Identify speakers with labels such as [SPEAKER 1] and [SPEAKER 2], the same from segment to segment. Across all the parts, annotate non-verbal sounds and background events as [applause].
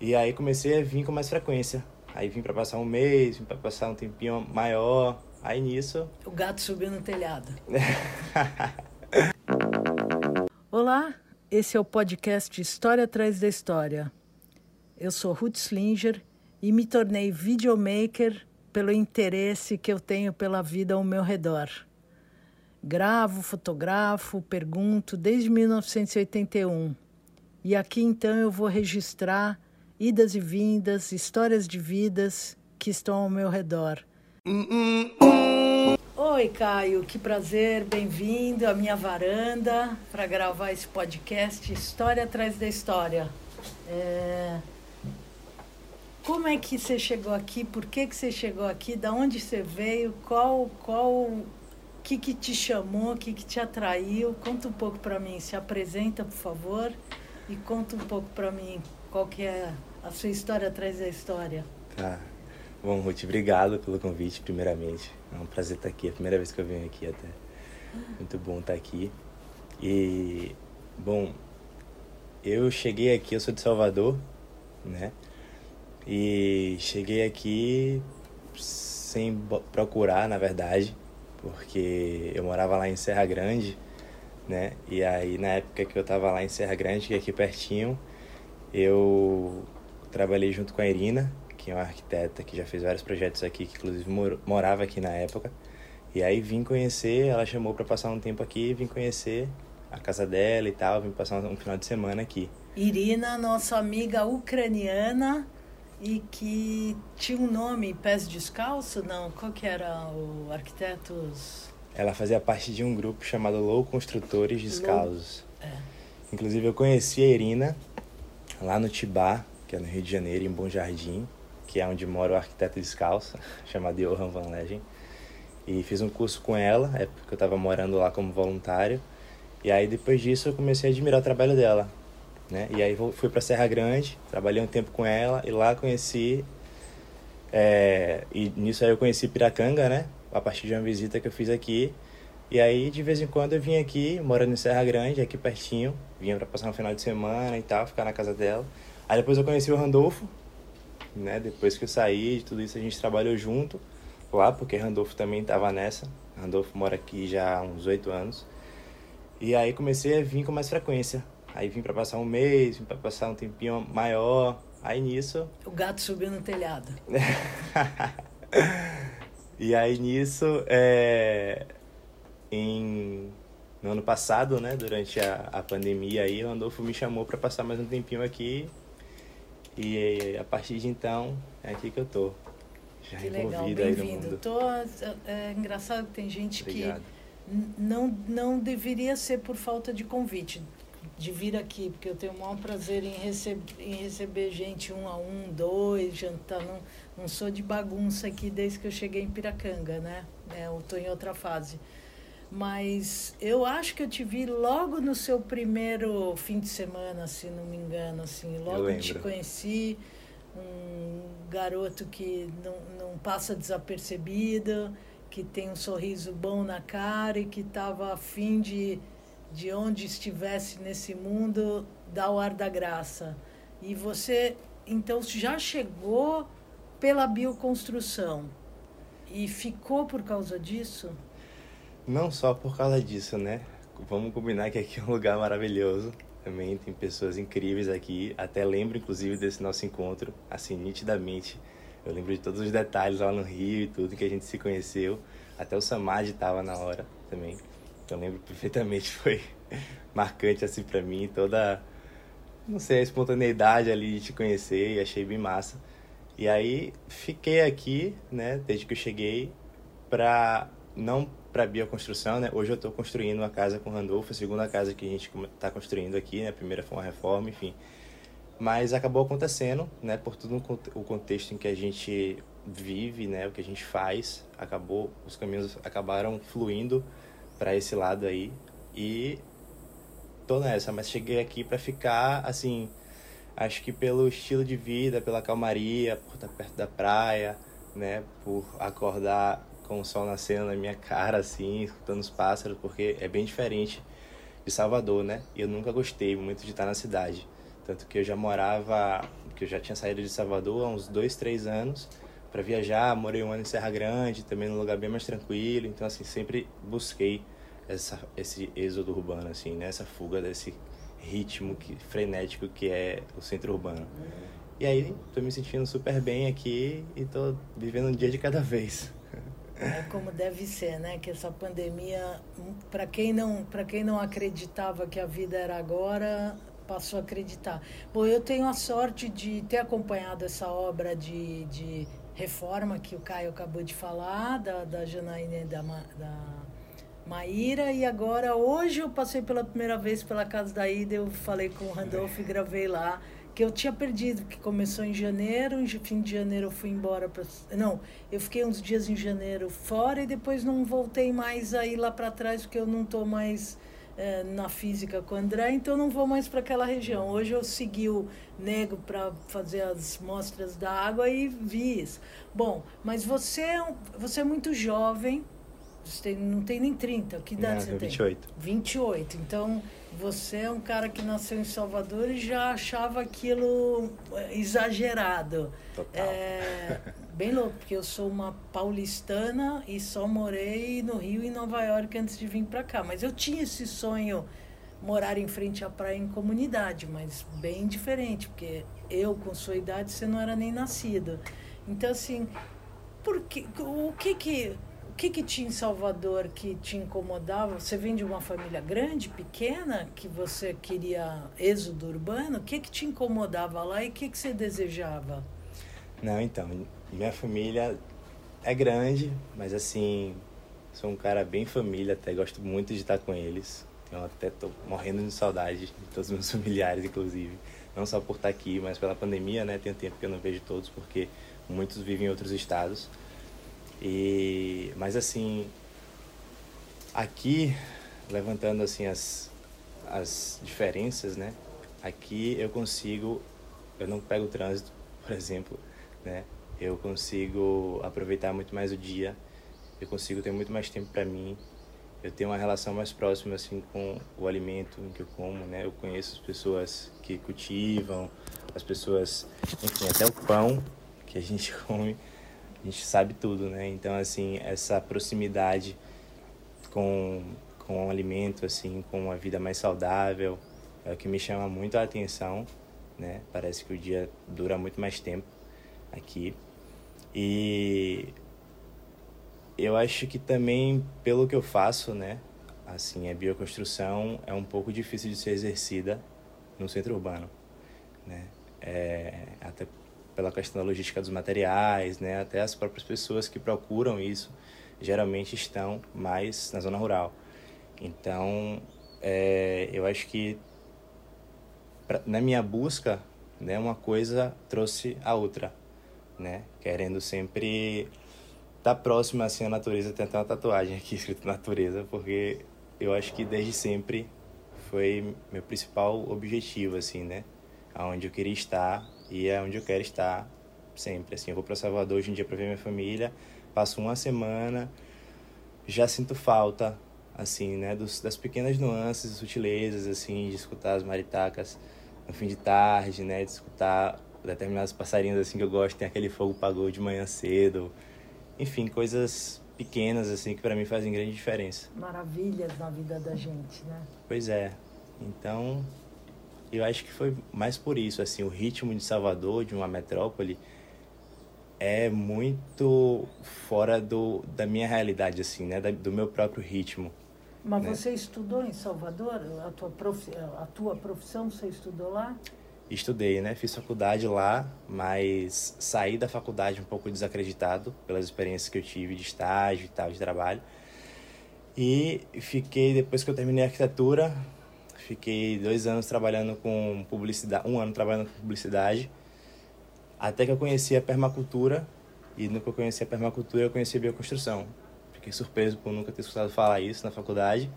[SPEAKER 1] E aí comecei a vir com mais frequência. Aí vim para passar um mês, vim para passar um tempinho maior. Aí nisso.
[SPEAKER 2] O gato subiu no telhado. [laughs] Olá, esse é o podcast História Atrás da História. Eu sou Ruth Slinger e me tornei videomaker pelo interesse que eu tenho pela vida ao meu redor. Gravo, fotografo, pergunto desde 1981. E aqui então eu vou registrar idas e vindas, histórias de vidas que estão ao meu redor. Oi, Caio, que prazer, bem-vindo à minha varanda para gravar esse podcast História Atrás da História. É... Como é que você chegou aqui? Por que, que você chegou aqui? Da onde você veio? Qual, qual, o que, que te chamou? O que, que te atraiu? Conta um pouco para mim. Se apresenta, por favor, e conta um pouco para mim qual que é a sua história atrás da história.
[SPEAKER 1] Tá. Bom, Ruth, obrigado pelo convite, primeiramente. É um prazer estar aqui, é a primeira vez que eu venho aqui até. Muito bom estar aqui. E, bom, eu cheguei aqui, eu sou de Salvador, né? E cheguei aqui sem procurar, na verdade, porque eu morava lá em Serra Grande, né? E aí, na época que eu tava lá em Serra Grande, que é aqui pertinho, eu trabalhei junto com a Irina, que é uma arquiteta que já fez vários projetos aqui, que inclusive morava aqui na época. E aí vim conhecer, ela chamou para passar um tempo aqui, vim conhecer a casa dela e tal, vim passar um final de semana aqui.
[SPEAKER 2] Irina, nossa amiga ucraniana e que tinha um nome, Pés Descalço, não? Qual que era o Arquitetos?
[SPEAKER 1] Ela fazia parte de um grupo chamado Low Construtores Descalços. Low... É. Inclusive eu conheci a Irina lá no Tibá, que é no Rio de Janeiro, em Bom Jardim, que é onde mora o arquiteto descalço, [laughs] chamado Johan Van Leggen. E fiz um curso com ela, é porque eu estava morando lá como voluntário. E aí depois disso eu comecei a admirar o trabalho dela, né? E aí fui para Serra Grande, trabalhei um tempo com ela e lá conheci é, e nisso aí eu conheci Piracanga, né? A partir de uma visita que eu fiz aqui. E aí de vez em quando eu vim aqui, morando em Serra Grande, aqui pertinho, vinha para passar um final de semana e tal, ficar na casa dela. Aí depois eu conheci o Randolfo, né? Depois que eu saí de tudo isso, a gente trabalhou junto lá, porque Randolfo também estava nessa. Randolfo mora aqui já há uns oito anos. E aí comecei a vir com mais frequência. Aí vim para passar um mês, vim para passar um tempinho maior. Aí nisso.
[SPEAKER 2] O gato subiu no telhado. [laughs]
[SPEAKER 1] e aí nisso, é... em no ano passado, né, durante a, a pandemia aí, o Randolfo me chamou para passar mais um tempinho aqui e a partir de então, é aqui que eu tô.
[SPEAKER 2] Já que legal, bem-vindo. Tô, é, é, engraçado que tem gente Obrigado. que não, não deveria ser por falta de convite de vir aqui, porque eu tenho o maior prazer em, receb em receber gente um a um, dois, jantar. Não, não sou de bagunça aqui desde que eu cheguei em Piracanga, né? É, eu estou em outra fase mas eu acho que eu te vi logo no seu primeiro fim de semana, se não me engano, assim, logo te conheci, um garoto que não, não passa desapercebido, que tem um sorriso bom na cara e que estava afim de, de onde estivesse nesse mundo, dar o ar da graça. E você, então, já chegou pela bioconstrução e ficou por causa disso?
[SPEAKER 1] Não só por causa disso, né? Vamos combinar que aqui é um lugar maravilhoso. Também tem pessoas incríveis aqui. Até lembro, inclusive, desse nosso encontro, assim, nitidamente. Eu lembro de todos os detalhes lá no Rio e tudo que a gente se conheceu. Até o Samad estava na hora também. Eu lembro [laughs] perfeitamente. Foi [laughs] marcante, assim, para mim. Toda, não sei, a espontaneidade ali de te conhecer e achei bem massa. E aí, fiquei aqui, né, desde que eu cheguei, pra não para bioconstrução, né? Hoje eu estou construindo uma casa com o Randolfo, a segunda casa que a gente está construindo aqui, né? A primeira foi uma reforma, enfim. Mas acabou acontecendo, né? Por todo o contexto em que a gente vive, né? O que a gente faz, acabou, os caminhos acabaram fluindo para esse lado aí e tô nessa. Mas cheguei aqui para ficar, assim, acho que pelo estilo de vida, pela calmaria, por estar perto da praia, né? Por acordar com o sol nascendo na minha cara, assim, escutando os pássaros, porque é bem diferente de Salvador, né? E eu nunca gostei muito de estar na cidade. Tanto que eu já morava, porque eu já tinha saído de Salvador há uns dois, três anos para viajar. Morei um ano em Serra Grande, também num lugar bem mais tranquilo. Então, assim, sempre busquei essa, esse êxodo urbano, assim, né? Essa fuga desse ritmo que, frenético que é o centro urbano. E aí, tô me sentindo super bem aqui e tô vivendo um dia de cada vez.
[SPEAKER 2] É como deve ser, né? Que essa pandemia, para quem não, para quem não acreditava que a vida era agora, passou a acreditar. Bom, eu tenho a sorte de ter acompanhado essa obra de, de reforma que o Caio acabou de falar, da, da Janaína e da, da Maíra, e agora, hoje eu passei pela primeira vez pela casa da Ida, eu falei com o Randolph e gravei lá, que eu tinha perdido, que começou em janeiro, em fim de janeiro eu fui embora para... Não, eu fiquei uns dias em janeiro fora e depois não voltei mais aí lá para trás, porque eu não estou mais é, na física com o André, então não vou mais para aquela região. Hoje eu segui o Nego para fazer as mostras da água e vi isso. Bom, mas você é, você é muito jovem, você tem, não tem nem 30, que idade não, você
[SPEAKER 1] 28.
[SPEAKER 2] tem? 28. Então, você é um cara que nasceu em Salvador e já achava aquilo é, exagerado.
[SPEAKER 1] Total.
[SPEAKER 2] É, bem louco, porque eu sou uma paulistana e só morei no Rio e Nova York antes de vir para cá. Mas eu tinha esse sonho morar em frente à praia em comunidade, mas bem diferente, porque eu com sua idade você não era nem nascido. Então assim, por que, o que que o que que tinha em Salvador que te incomodava? Você vem de uma família grande, pequena, que você queria êxodo urbano? O que que te incomodava lá e o que que você desejava?
[SPEAKER 1] Não, então, minha família é grande, mas assim, sou um cara bem família, até gosto muito de estar com eles. Eu até tô morrendo de saudade de todos os meus [laughs] familiares, inclusive. Não só por estar aqui, mas pela pandemia, né? Tem tempo que eu não vejo todos, porque muitos vivem em outros estados. E, mas assim, aqui, levantando assim as, as diferenças, né? Aqui eu consigo, eu não pego trânsito, [laughs] por exemplo, né? eu consigo aproveitar muito mais o dia, eu consigo ter muito mais tempo para mim, eu tenho uma relação mais próxima assim com o alimento que eu como, né? Eu conheço as pessoas que cultivam, as pessoas, enfim, até o pão que a gente [laughs] come, a gente sabe tudo, né? Então assim, essa proximidade com com o alimento assim, com uma vida mais saudável, é o que me chama muito a atenção, né? Parece que o dia dura muito mais tempo aqui. E eu acho que também pelo que eu faço, né, assim, a bioconstrução é um pouco difícil de ser exercida no centro urbano, né? É, até pela questão da logística dos materiais, né, até as próprias pessoas que procuram isso geralmente estão mais na zona rural. Então, é, eu acho que pra, na minha busca, né, uma coisa trouxe a outra né? Querendo sempre estar tá próximo assim à natureza. Até uma tatuagem aqui [laughs] escrito natureza, porque eu acho que desde sempre foi meu principal objetivo, assim, né? Aonde eu queria estar e é onde eu quero estar sempre. Assim, eu vou para Salvador hoje em dia para ver minha família, passo uma semana, já sinto falta, assim, né? Dos, das pequenas nuances, sutilezas, assim, de escutar as maritacas no fim de tarde, né? De escutar determinados passarinhos assim que eu gosto, tem aquele fogo pagou de manhã cedo. Enfim, coisas pequenas assim que para mim fazem grande diferença.
[SPEAKER 2] Maravilhas na vida da gente, né?
[SPEAKER 1] Pois é. Então, eu acho que foi mais por isso, assim, o ritmo de Salvador, de uma metrópole, é muito fora do, da minha realidade, assim, né? Da, do meu próprio ritmo.
[SPEAKER 2] Mas né? você estudou em Salvador? A tua, prof... a tua profissão você estudou lá?
[SPEAKER 1] estudei, né? Fiz faculdade lá, mas saí da faculdade um pouco desacreditado pelas experiências que eu tive de estágio e tal, de trabalho. E fiquei, depois que eu terminei a arquitetura, fiquei dois anos trabalhando com publicidade, um ano trabalhando com publicidade, até que eu conheci a permacultura, e no que eu conheci a permacultura, eu conheci a bioconstrução. Fiquei surpreso por nunca ter escutado falar isso na faculdade.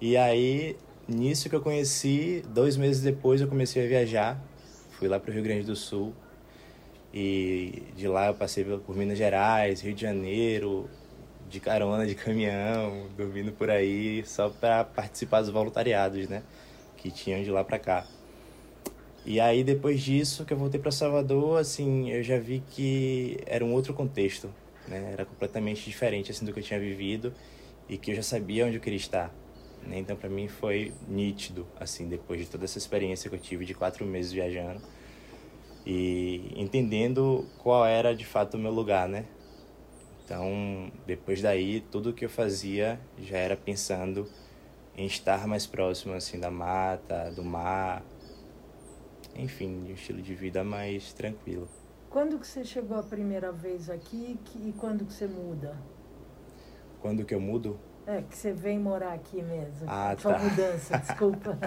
[SPEAKER 1] E aí Nisso que eu conheci, dois meses depois eu comecei a viajar. Fui lá para o Rio Grande do Sul. E de lá eu passei por Minas Gerais, Rio de Janeiro, de carona, de caminhão, dormindo por aí, só para participar dos voluntariados, né? Que tinham de lá para cá. E aí depois disso que eu voltei para Salvador, assim, eu já vi que era um outro contexto, né? Era completamente diferente assim do que eu tinha vivido e que eu já sabia onde eu queria estar. Né? Então para mim foi nítido, assim, depois de toda essa experiência que eu tive de quatro meses viajando e entendendo qual era de fato o meu lugar, né? Então depois daí tudo que eu fazia já era pensando em estar mais próximo assim da mata, do mar, enfim, de um estilo de vida mais tranquilo.
[SPEAKER 2] Quando que você chegou a primeira vez aqui e quando que você muda?
[SPEAKER 1] Quando que eu mudo?
[SPEAKER 2] É, que você vem morar aqui mesmo.
[SPEAKER 1] Ah,
[SPEAKER 2] Sua
[SPEAKER 1] tá.
[SPEAKER 2] mudança, [laughs] desculpa.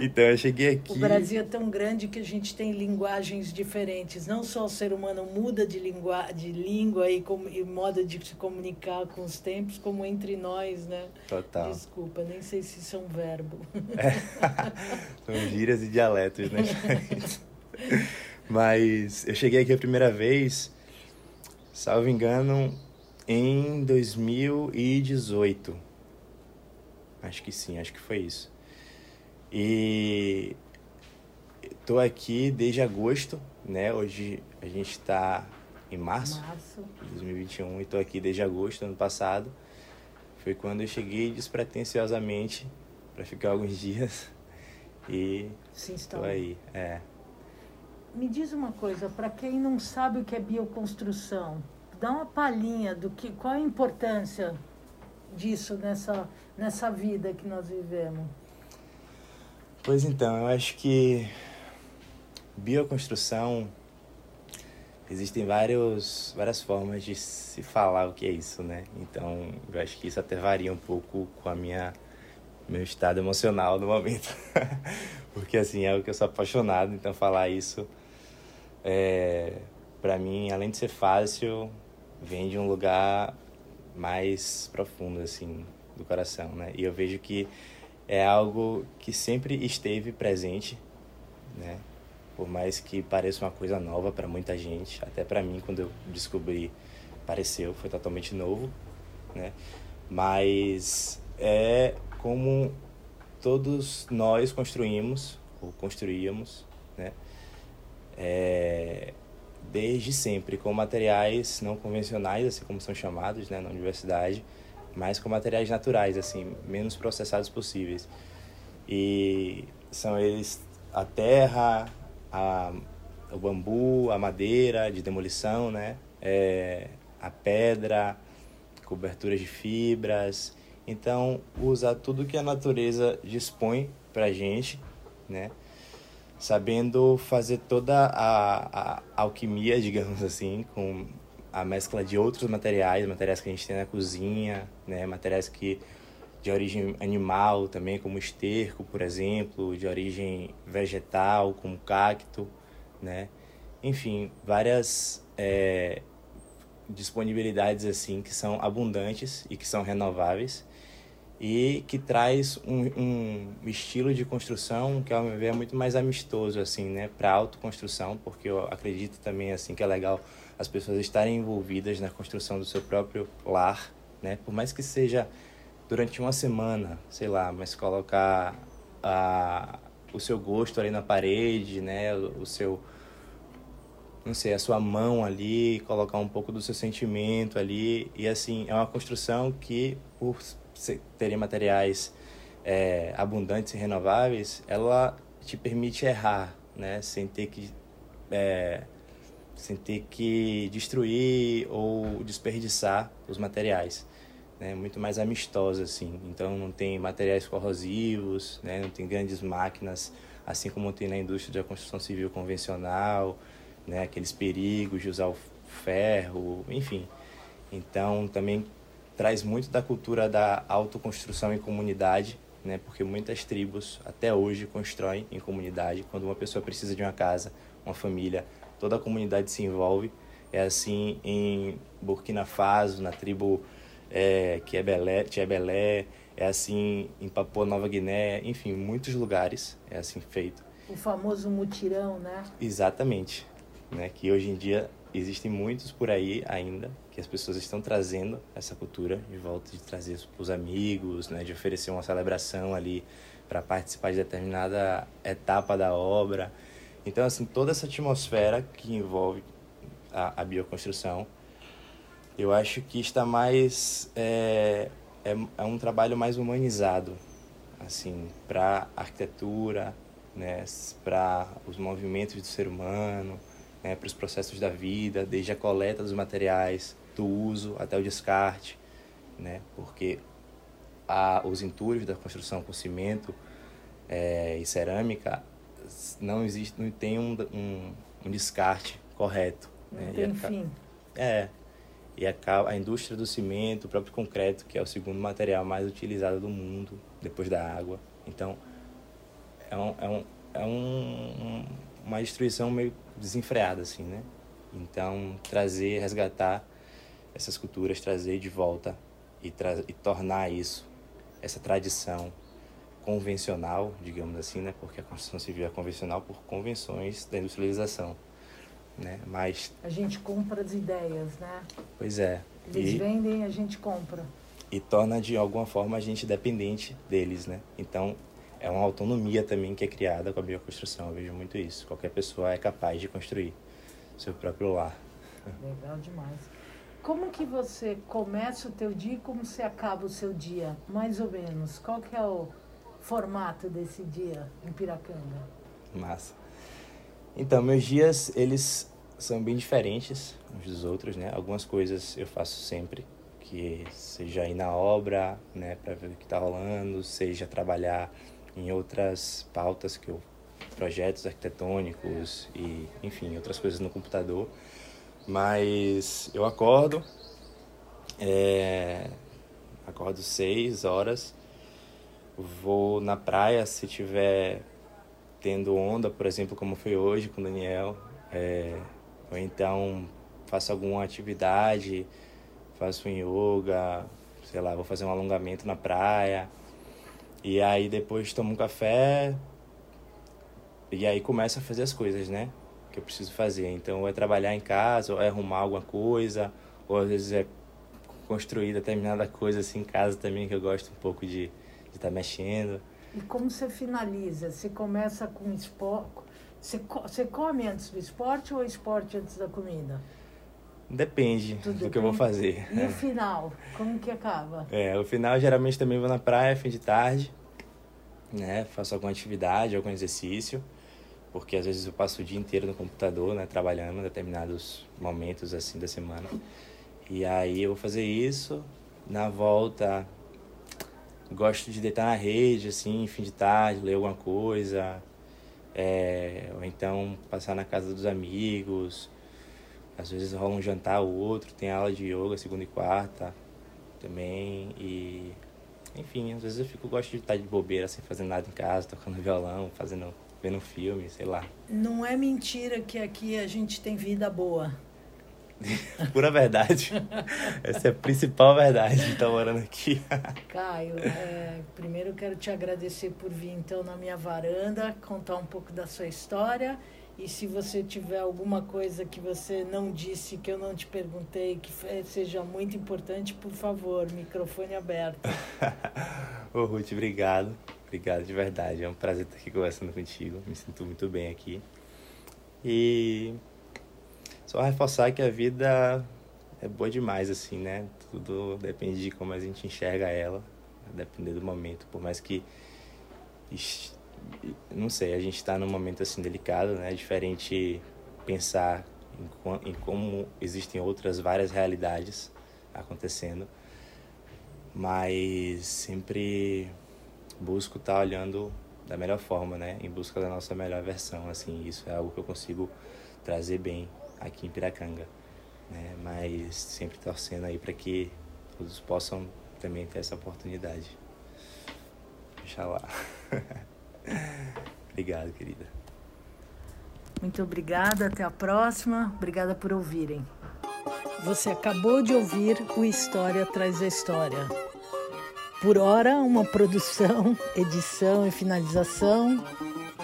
[SPEAKER 1] então, eu cheguei aqui...
[SPEAKER 2] O Brasil é tão grande que a gente tem linguagens diferentes. Não só o ser humano muda de, língua, de língua e, com, e modo de se comunicar com os tempos, como entre nós, né?
[SPEAKER 1] Total.
[SPEAKER 2] Desculpa, nem sei se isso é um verbo.
[SPEAKER 1] É. [laughs] São gírias e dialetos, né? [laughs] Mas eu cheguei aqui a primeira vez, salvo engano, em 2018. Acho que sim, acho que foi isso. E tô aqui desde agosto, né? Hoje a gente está em março,
[SPEAKER 2] março
[SPEAKER 1] de 2021 e tô aqui desde agosto do ano passado. Foi quando eu cheguei despretensiosamente para ficar alguns [laughs] dias e
[SPEAKER 2] Sim,
[SPEAKER 1] tô aí, é.
[SPEAKER 2] Me diz uma coisa, para quem não sabe o que é bioconstrução, dá uma palhinha do que qual a importância disso nessa nessa vida que nós vivemos.
[SPEAKER 1] Pois então, eu acho que bioconstrução existem vários várias formas de se falar o que é isso, né? Então, eu acho que isso até varia um pouco com a minha meu estado emocional no momento. [laughs] Porque assim, é o que eu sou apaixonado, então falar isso é para mim, além de ser fácil, vem de um lugar mais profundo, assim, do coração, né? E eu vejo que é algo que sempre esteve presente, né? Por mais que pareça uma coisa nova para muita gente, até para mim, quando eu descobri, pareceu, foi totalmente novo, né? Mas é como todos nós construímos, ou construíamos, né? É, desde sempre com materiais não convencionais, assim como são chamados né, na universidade, mas com materiais naturais, assim, menos processados possíveis. E são eles a terra, a, o bambu, a madeira de demolição, né? É, a pedra, coberturas de fibras. Então, usar tudo que a natureza dispõe para gente, né? Sabendo fazer toda a, a alquimia, [laughs] digamos assim, com a mescla de outros materiais, materiais que a gente tem na cozinha, né, materiais que de origem animal também, como esterco, por exemplo, de origem vegetal, como cacto, né, enfim, várias é, disponibilidades assim que são abundantes e que são renováveis e que traz um, um, estilo de construção que ao meu ver é muito mais amistoso assim né para autoconstrução porque eu acredito também assim que é legal as pessoas estarem envolvidas na construção do seu próprio lar né por mais que seja durante uma semana sei lá mas colocar a, o seu gosto ali na parede né o, seu não sei, a sua mão ali, colocar um pouco do seu sentimento ali. E assim, é uma construção que, por terem materiais é, abundantes e renováveis, ela te permite errar, né? Sem ter que é, sem ter que destruir ou desperdiçar os materiais, né? Muito mais amistosa assim. Então não tem materiais corrosivos, né? Não tem grandes máquinas, assim como tem na indústria da construção civil convencional, né? Aqueles perigos de usar o ferro, enfim. Então também traz muito da cultura da autoconstrução em comunidade, né? Porque muitas tribos até hoje constroem em comunidade. Quando uma pessoa precisa de uma casa, uma família, toda a comunidade se envolve. É assim em Burkina Faso, na tribo é, que é Belé, Belé, é assim em Papua Nova Guiné, enfim, muitos lugares é assim feito.
[SPEAKER 2] O famoso mutirão, né?
[SPEAKER 1] Exatamente, né? Que hoje em dia existem muitos por aí ainda que as pessoas estão trazendo essa cultura de volta de trazer os amigos, né, de oferecer uma celebração ali para participar de determinada etapa da obra. Então, assim, toda essa atmosfera que envolve a, a bioconstrução, eu acho que está mais é, é, é um trabalho mais humanizado, assim, para arquitetura, né, para os movimentos do ser humano, né, para os processos da vida, desde a coleta dos materiais, do uso até o descarte, né, porque a, os entulhos da construção com cimento é, e cerâmica não existe, não tem um, um, um descarte correto.
[SPEAKER 2] Não né? tem fim.
[SPEAKER 1] É. E a, a indústria do cimento, o próprio concreto, que é o segundo material mais utilizado do mundo, depois da água. Então, é, um, é, um, é um, uma destruição meio desenfreada, assim, né? Então, trazer, resgatar essas culturas, trazer de volta e, e tornar isso, essa tradição convencional, digamos assim, né? Porque a construção civil é convencional por convenções da industrialização né? Mas
[SPEAKER 2] a gente compra as ideias, né?
[SPEAKER 1] Pois é.
[SPEAKER 2] Eles e, vendem, a gente compra.
[SPEAKER 1] E torna de alguma forma a gente dependente deles, né? Então é uma autonomia também que é criada com a bioconstrução. Eu vejo muito isso. Qualquer pessoa é capaz de construir seu próprio lar.
[SPEAKER 2] Legal demais. Como que você começa o teu dia e como você acaba o seu dia, mais ou menos? Qual que é o formato desse dia em Piracanga?
[SPEAKER 1] Massa. Então, meus dias, eles são bem diferentes uns dos outros, né? Algumas coisas eu faço sempre, que seja ir na obra, né, para ver o que está rolando, seja trabalhar em outras pautas que eu projetos arquitetônicos e, enfim, outras coisas no computador. Mas eu acordo, é, acordo seis horas, vou na praia se tiver tendo onda, por exemplo, como foi hoje com o Daniel, é, ou então faço alguma atividade, faço um yoga, sei lá, vou fazer um alongamento na praia, e aí depois tomo um café, e aí começo a fazer as coisas, né? Que eu preciso fazer. Então, é trabalhar em casa, ou é arrumar alguma coisa, ou às vezes é construir determinada coisa assim em casa também, que eu gosto um pouco de estar tá mexendo.
[SPEAKER 2] E como você finaliza? Você começa com esporte? Você, você come antes do esporte ou esporte antes da comida?
[SPEAKER 1] Depende Tudo do bem? que eu vou fazer.
[SPEAKER 2] E o [laughs] final? Como que acaba?
[SPEAKER 1] É, o final geralmente também vou na praia, fim de tarde, né? Faço alguma atividade, algum exercício, porque às vezes eu passo o dia inteiro no computador, né? Trabalhando em determinados momentos assim da semana. E aí eu vou fazer isso, na volta gosto de deitar na rede, assim, fim de tarde, ler alguma coisa. É, ou então passar na casa dos amigos. Às vezes rola um jantar ou outro, tem aula de yoga segunda e quarta também. E enfim, às vezes eu fico, gosto de estar de bobeira, sem fazer nada em casa, tocando [laughs] violão, fazendo, vendo filme, sei lá.
[SPEAKER 2] Não é mentira que aqui a gente tem vida boa. [laughs]
[SPEAKER 1] Pura verdade. [laughs] Essa é a principal verdade de estar morando aqui. [laughs]
[SPEAKER 2] Caio, é, primeiro eu quero te agradecer por vir então na minha varanda, contar um pouco da sua história. E se você tiver alguma coisa que você não disse, que eu não te perguntei, que seja muito importante, por favor, microfone aberto.
[SPEAKER 1] Ô Ruth, obrigado. Obrigado de verdade. É um prazer estar aqui conversando contigo. Me sinto muito bem aqui. E só reforçar que a vida é boa demais, assim, né? Tudo depende de como a gente enxerga ela, depender do momento. Por mais que, não sei, a gente está num momento assim delicado, né? É diferente pensar em, em como existem outras várias realidades acontecendo, mas sempre busco estar tá olhando da melhor forma, né? Em busca da nossa melhor versão, assim. Isso é algo que eu consigo trazer bem aqui em Piracanga. Né? Mas sempre torcendo aí para que todos possam também ter essa oportunidade. Oxalá. [laughs] Obrigado, querida.
[SPEAKER 2] Muito obrigada, até a próxima. Obrigada por ouvirem. Você acabou de ouvir o História Traz a História. Por hora, uma produção, edição e finalização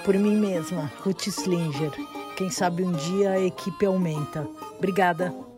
[SPEAKER 2] por mim mesma, Ruth Slinger. Quem sabe um dia a equipe aumenta. Obrigada.